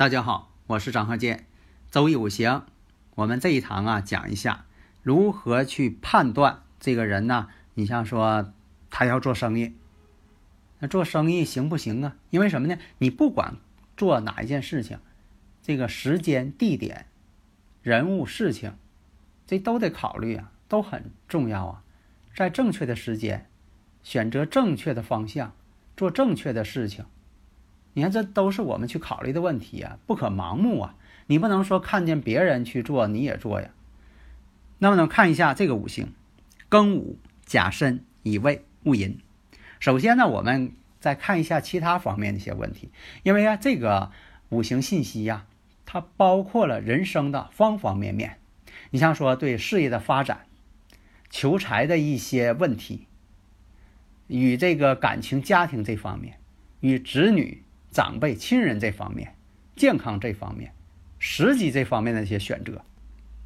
大家好，我是张鹤剑。周易五行，我们这一堂啊讲一下如何去判断这个人呢？你像说他要做生意，那做生意行不行啊？因为什么呢？你不管做哪一件事情，这个时间、地点、人物、事情，这都得考虑啊，都很重要啊。在正确的时间，选择正确的方向，做正确的事情。你看，这都是我们去考虑的问题啊，不可盲目啊！你不能说看见别人去做你也做呀。那么呢，看一下这个五行：庚午、甲申、乙未、戊寅。首先呢，我们再看一下其他方面的一些问题，因为啊，这个五行信息呀，它包括了人生的方方面面。你像说对事业的发展、求财的一些问题，与这个感情、家庭这方面，与子女。长辈、亲人这方面，健康这方面，实际这方面的一些选择。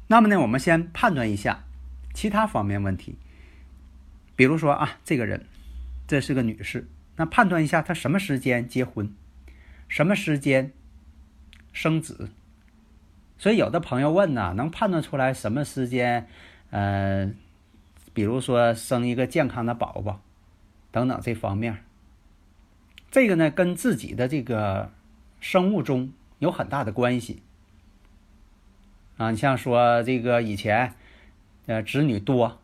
那么呢，我们先判断一下其他方面问题。比如说啊，这个人，这是个女士，那判断一下她什么时间结婚，什么时间生子。所以有的朋友问呢，能判断出来什么时间？呃，比如说生一个健康的宝宝，等等这方面。这个呢，跟自己的这个生物钟有很大的关系啊。你像说这个以前，呃，子女多，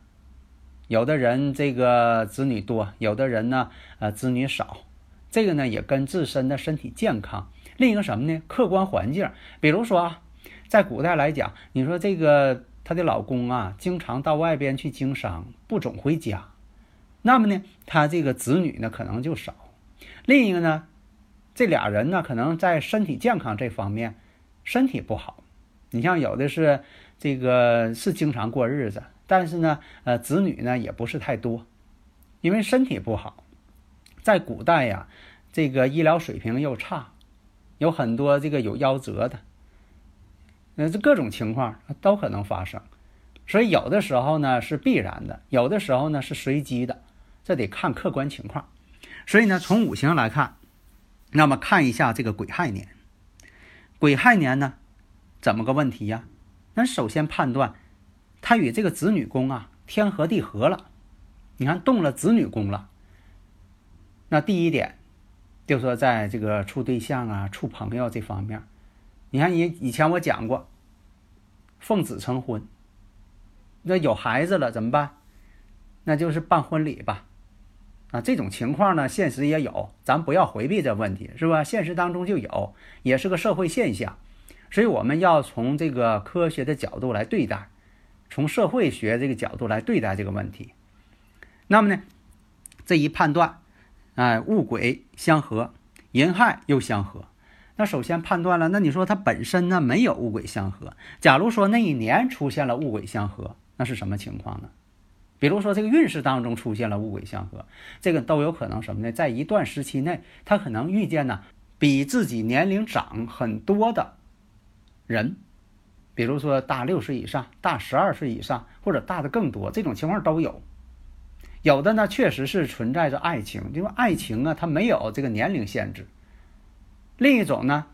有的人这个子女多，有的人呢，呃，子女少。这个呢，也跟自身的身体健康。另一个什么呢？客观环境，比如说啊，在古代来讲，你说这个她的老公啊，经常到外边去经商，不总回家，那么呢，她这个子女呢，可能就少。另一个呢，这俩人呢，可能在身体健康这方面身体不好。你像有的是这个是经常过日子，但是呢，呃，子女呢也不是太多，因为身体不好。在古代呀，这个医疗水平又差，有很多这个有夭折的，呃，这各种情况都可能发生。所以有的时候呢是必然的，有的时候呢是随机的，这得看客观情况。所以呢，从五行来看，那么看一下这个癸亥年。癸亥年呢，怎么个问题呀？那首先判断，它与这个子女宫啊天合地合了。你看动了子女宫了。那第一点，就说在这个处对象啊、处朋友这方面，你看以以前我讲过，奉子成婚。那有孩子了怎么办？那就是办婚礼吧。啊，这种情况呢，现实也有，咱不要回避这问题，是吧？现实当中就有，也是个社会现象，所以我们要从这个科学的角度来对待，从社会学这个角度来对待这个问题。那么呢，这一判断，哎，戊癸相合，寅亥又相合，那首先判断了，那你说它本身呢没有戊癸相合，假如说那一年出现了戊癸相合，那是什么情况呢？比如说，这个运势当中出现了戊癸相合，这个都有可能什么呢？在一段时期内，他可能遇见呢比自己年龄长很多的人，比如说大六岁以上、大十二岁以上，或者大的更多，这种情况都有。有的呢，确实是存在着爱情，因为爱情啊，它没有这个年龄限制。另一种呢，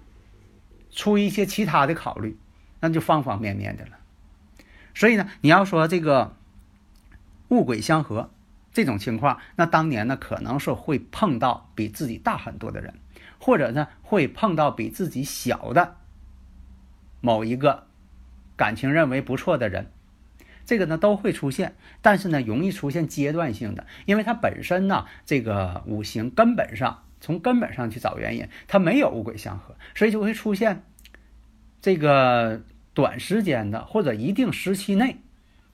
出于一些其他的考虑，那就方方面面的了。所以呢，你要说这个。物鬼相合，这种情况，那当年呢，可能是会碰到比自己大很多的人，或者呢，会碰到比自己小的某一个感情认为不错的人，这个呢都会出现，但是呢，容易出现阶段性的，因为它本身呢，这个五行根本上从根本上去找原因，它没有物鬼相合，所以就会出现这个短时间的或者一定时期内，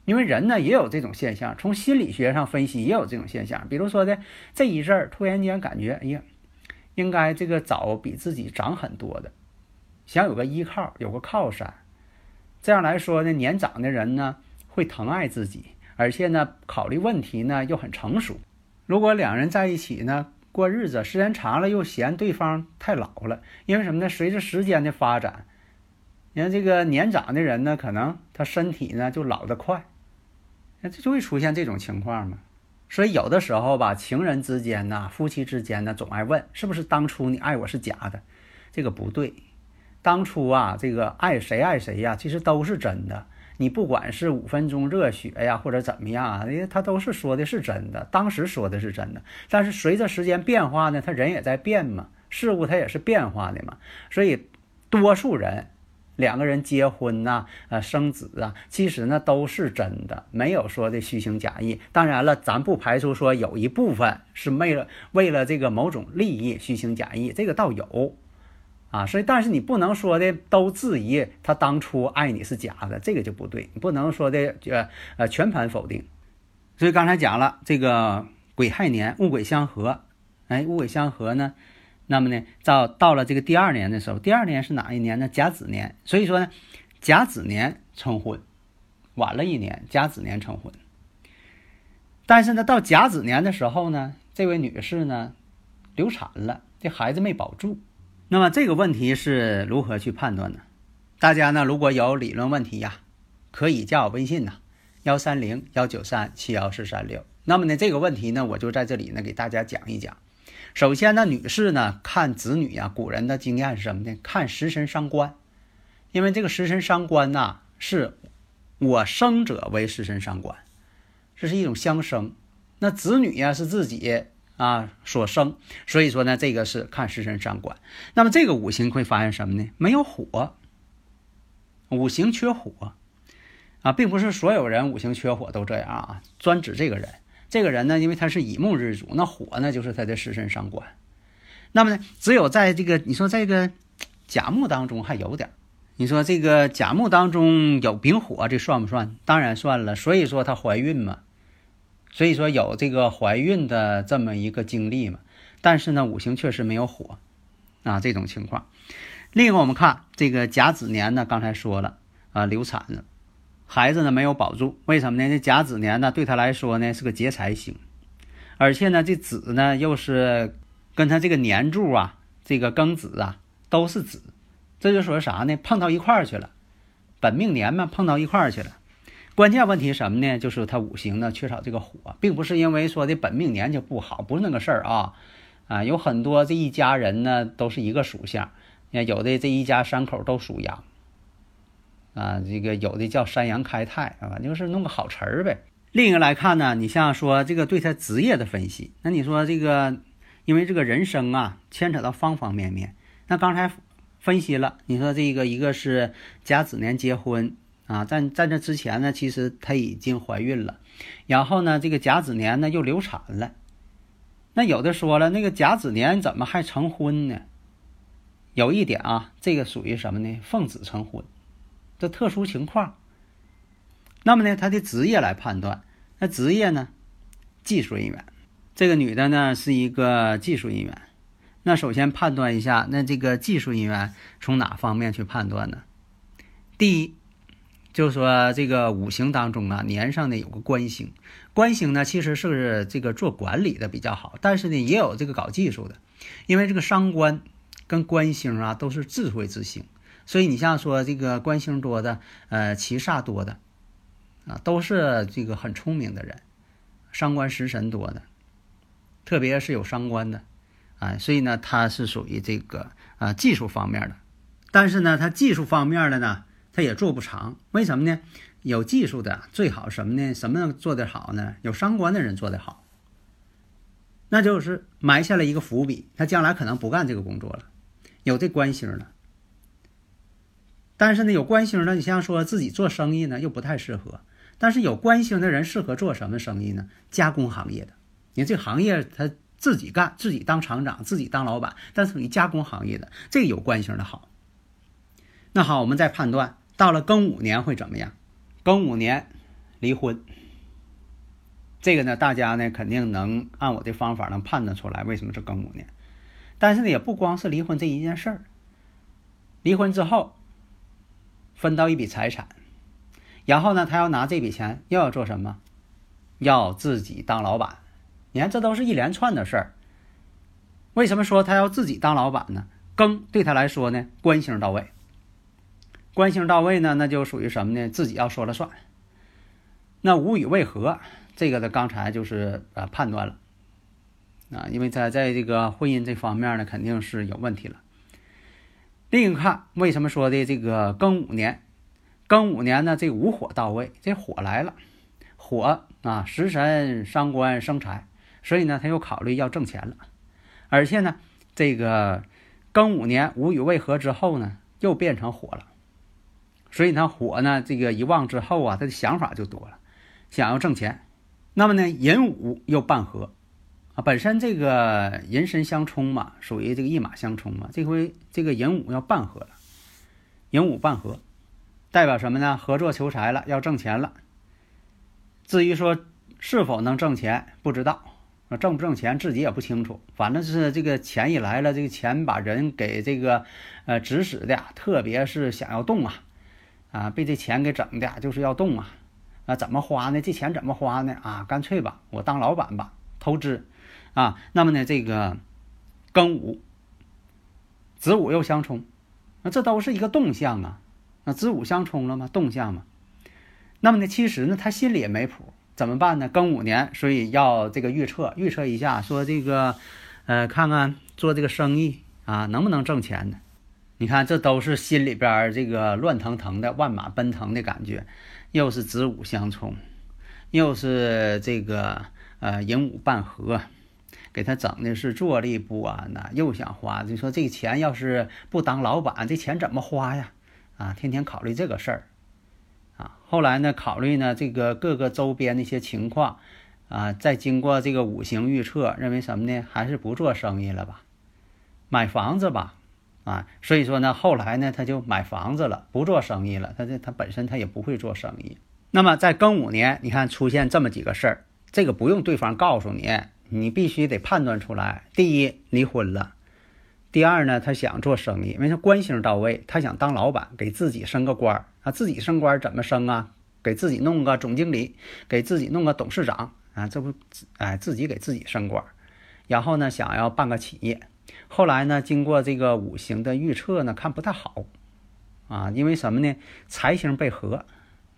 因为人呢也有这种现象，从心理学上分析也有这种现象。比如说呢这一阵儿突然间感觉，哎呀，应该这个找比自己长很多的，想有个依靠，有个靠山。这样来说呢，年长的人呢会疼爱自己，而且呢考虑问题呢又很成熟。如果两人在一起呢过日子，时间长了又嫌对方太老了，因为什么呢？随着时间的发展。你看这个年长的人呢，可能他身体呢就老得快，那这就会出现这种情况嘛。所以有的时候吧，情人之间呐，夫妻之间呢，总爱问是不是当初你爱我是假的，这个不对。当初啊，这个爱谁爱谁呀，其实都是真的。你不管是五分钟热血呀，或者怎么样啊，因为他都是说的是真的，当时说的是真的。但是随着时间变化呢，他人也在变嘛，事物它也是变化的嘛，所以多数人。两个人结婚呐，呃，生子啊，其实呢都是真的，没有说的虚情假意。当然了，咱不排除说有一部分是为了为了这个某种利益虚情假意，这个倒有，啊，所以但是你不能说的都质疑他当初爱你是假的，这个就不对，你不能说的呃呃全盘否定。所以刚才讲了这个癸亥年戊癸相合，哎，戊癸相合呢。那么呢，到到了这个第二年的时候，第二年是哪一年呢？甲子年。所以说呢，甲子年成婚，晚了一年，甲子年成婚。但是呢，到甲子年的时候呢，这位女士呢流产了，这孩子没保住。那么这个问题是如何去判断呢？大家呢如果有理论问题呀，可以加我微信呐，幺三零幺九三七幺四三六。那么呢，这个问题呢，我就在这里呢给大家讲一讲。首先呢，女士呢看子女呀，古人的经验是什么呢？看食神伤官，因为这个食神伤官呐，是我生者为食神伤官，这是一种相生。那子女呀是自己啊所生，所以说呢，这个是看食神伤官。那么这个五行会发现什么呢？没有火，五行缺火啊，并不是所有人五行缺火都这样啊，专指这个人。这个人呢，因为他是乙木日主，那火呢就是他的食神伤官。那么呢，只有在这个你说这个甲木当中还有点你说这个甲木当中有丙火，这算不算？当然算了。所以说她怀孕嘛，所以说有这个怀孕的这么一个经历嘛。但是呢，五行确实没有火啊，这种情况。另一个，我们看这个甲子年呢，刚才说了啊，流产了。孩子呢没有保住，为什么呢？这甲子年呢对他来说呢是个劫财星，而且呢这子呢又是跟他这个年柱啊，这个庚子啊都是子，这就说啥呢？碰到一块儿去了，本命年嘛碰到一块儿去了。关键问题什么呢？就是他五行呢缺少这个火，并不是因为说的本命年就不好，不是那个事儿啊啊，有很多这一家人呢都是一个属相，有的这一家三口都属羊。啊，这个有的叫山羊开泰啊，就是弄个好词儿呗。另一个来看呢，你像说这个对他职业的分析，那你说这个，因为这个人生啊，牵扯到方方面面。那刚才分析了，你说这个一个是甲子年结婚啊，在在这之前呢，其实她已经怀孕了，然后呢，这个甲子年呢又流产了。那有的说了，那个甲子年怎么还成婚呢？有一点啊，这个属于什么呢？奉子成婚。的特殊情况，那么呢，他的职业来判断，那职业呢，技术人员，这个女的呢是一个技术人员。那首先判断一下，那这个技术人员从哪方面去判断呢？第一，就是说这个五行当中啊，年上呢有个官星，官星呢其实是这个做管理的比较好，但是呢也有这个搞技术的，因为这个伤官跟官星啊都是智慧之星。所以你像说这个官星多的，呃，七煞多的，啊，都是这个很聪明的人，伤官食神多的，特别是有伤官的，啊，所以呢，他是属于这个啊技术方面的，但是呢，他技术方面的呢，他也做不长，为什么呢？有技术的最好什么呢？什么做得好呢？有伤官的人做得好，那就是埋下了一个伏笔，他将来可能不干这个工作了，有这官星了。但是呢，有官星呢，你像说自己做生意呢，又不太适合。但是有官星的人适合做什么生意呢？加工行业的。你看这行业他自己干，自己当厂长，自己当老板，但是属于加工行业的，这个有官星的好。那好，我们再判断，到了庚午年会怎么样？庚午年离婚。这个呢，大家呢肯定能按我的方法能判断出来为什么是庚午年。但是呢，也不光是离婚这一件事儿。离婚之后，分到一笔财产，然后呢，他要拿这笔钱又要做什么？要自己当老板。你看，这都是一连串的事儿。为什么说他要自己当老板呢？庚对他来说呢，官星到位。官星到位呢，那就属于什么呢？自己要说了算。那无与为何？这个呢，刚才就是呃判断了啊，因为在在这个婚姻这方面呢，肯定是有问题了。另一看，为什么说的这个庚午年？庚午年呢，这午火到位，这火来了，火啊，食神伤官生财，所以呢，他又考虑要挣钱了。而且呢，这个庚午年无与未合之后呢，又变成火了，所以呢火呢，这个一旺之后啊，他的想法就多了，想要挣钱。那么呢，寅午又半合，啊，本身这个寅申相冲嘛，属于这个一马相冲嘛。这回这个寅午要半合了，寅午半合，代表什么呢？合作求财了，要挣钱了。至于说是否能挣钱，不知道，挣不挣钱自己也不清楚。反正是这个钱一来了，这个钱把人给这个呃指使的，特别是想要动啊，啊，被这钱给整的，就是要动啊。啊，怎么花呢？这钱怎么花呢？啊，干脆吧，我当老板吧，投资，啊，那么呢，这个庚午、子午又相冲，那这都是一个动向啊，那子午相冲了吗？动向嘛。那么呢，其实呢，他心里也没谱，怎么办呢？庚午年，所以要这个预测，预测一下，说这个，呃，看看做这个生意啊，能不能挣钱呢？你看，这都是心里边这个乱腾腾的、万马奔腾的感觉。又是子午相冲，又是这个呃寅午半合，给他整的是坐立不安呐，又想花。你说这钱要是不当老板，这钱怎么花呀？啊，天天考虑这个事儿，啊，后来呢，考虑呢这个各个周边的一些情况，啊，再经过这个五行预测，认为什么呢？还是不做生意了吧，买房子吧。啊，所以说呢，后来呢，他就买房子了，不做生意了。他这他本身他也不会做生意。那么在庚午年，你看出现这么几个事儿，这个不用对方告诉你，你必须得判断出来。第一，离婚了；第二呢，他想做生意，因为他官星到位，他想当老板，给自己升个官儿啊。自己升官怎么升啊？给自己弄个总经理，给自己弄个董事长啊，这不，哎，自己给自己升官，然后呢，想要办个企业。后来呢，经过这个五行的预测呢，看不太好，啊，因为什么呢？财星被合，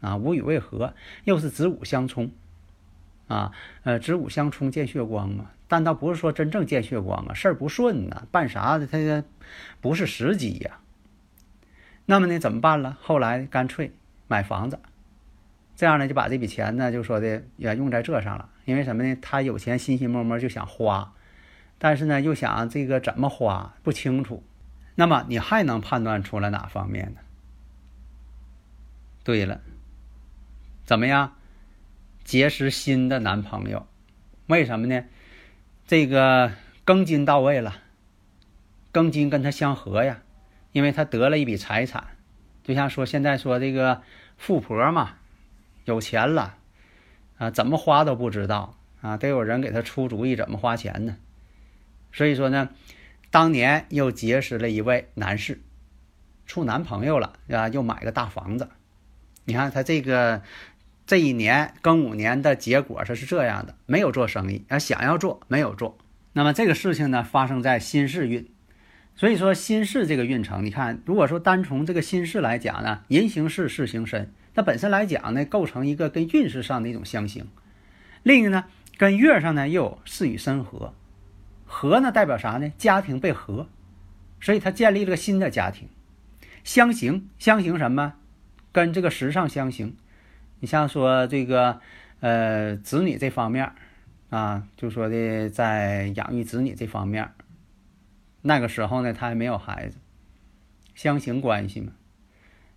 啊，午与未合，又是子午相冲，啊，呃，子午相冲见血光啊，但倒不是说真正见血光啊，事儿不顺呐，办啥的他不是时机呀。那么呢，怎么办了？后来干脆买房子，这样呢，就把这笔钱呢，就说的也用在这上了，因为什么呢？他有钱，心心摸摸就想花。但是呢，又想这个怎么花不清楚，那么你还能判断出来哪方面呢？对了，怎么样结识新的男朋友？为什么呢？这个庚金到位了，庚金跟他相合呀，因为他得了一笔财产，就像说现在说这个富婆嘛，有钱了啊，怎么花都不知道啊，得有人给他出主意怎么花钱呢？所以说呢，当年又结识了一位男士，处男朋友了啊，又买个大房子。你看他这个这一年庚午年的结果，它是这样的：没有做生意，啊，想要做没有做。那么这个事情呢，发生在辛巳运。所以说辛巳这个运程，你看，如果说单从这个辛巳来讲呢，寅行巳，巳行申，它本身来讲呢，构成一个跟运势上的一种相形。另一个呢，跟月上呢又有巳与申合。合呢代表啥呢？家庭被合，所以他建立了个新的家庭。相形，相形什么？跟这个时尚相形。你像说这个，呃，子女这方面啊，就说的在养育子女这方面，那个时候呢，他还没有孩子，相形关系嘛。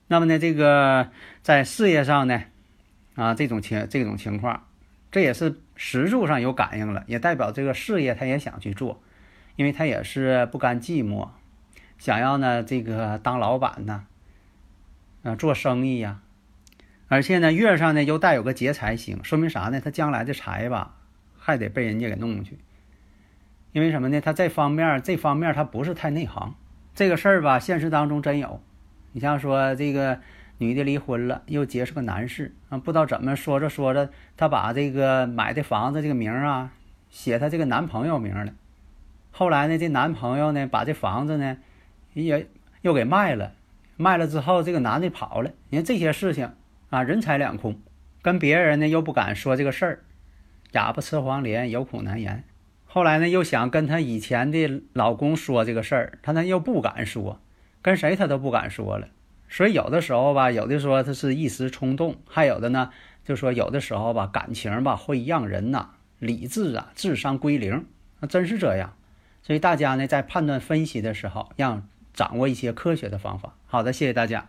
那么呢，这个在事业上呢，啊，这种情这种情况。这也是石柱上有感应了，也代表这个事业他也想去做，因为他也是不甘寂寞，想要呢这个当老板呢，啊，做生意呀。而且呢，月上呢又带有个劫财星，说明啥呢？他将来的财吧，还得被人家给弄去。因为什么呢？他这方面这方面他不是太内行。这个事儿吧，现实当中真有。你像说这个女的离婚了，又结识个男士啊，不知道怎么说着说着，她把这个买的房子这个名啊，写她这个男朋友名了。后来呢，这男朋友呢，把这房子呢，也又给卖了。卖了之后，这个男的跑了。你看这些事情。啊，人财两空，跟别人呢又不敢说这个事儿，哑巴吃黄连，有苦难言。后来呢又想跟他以前的老公说这个事儿，他呢又不敢说，跟谁他都不敢说了。所以有的时候吧，有的说他是一时冲动，还有的呢就说有的时候吧，感情吧会让人呐理智啊智商归零，那真是这样。所以大家呢在判断分析的时候，要掌握一些科学的方法。好的，谢谢大家。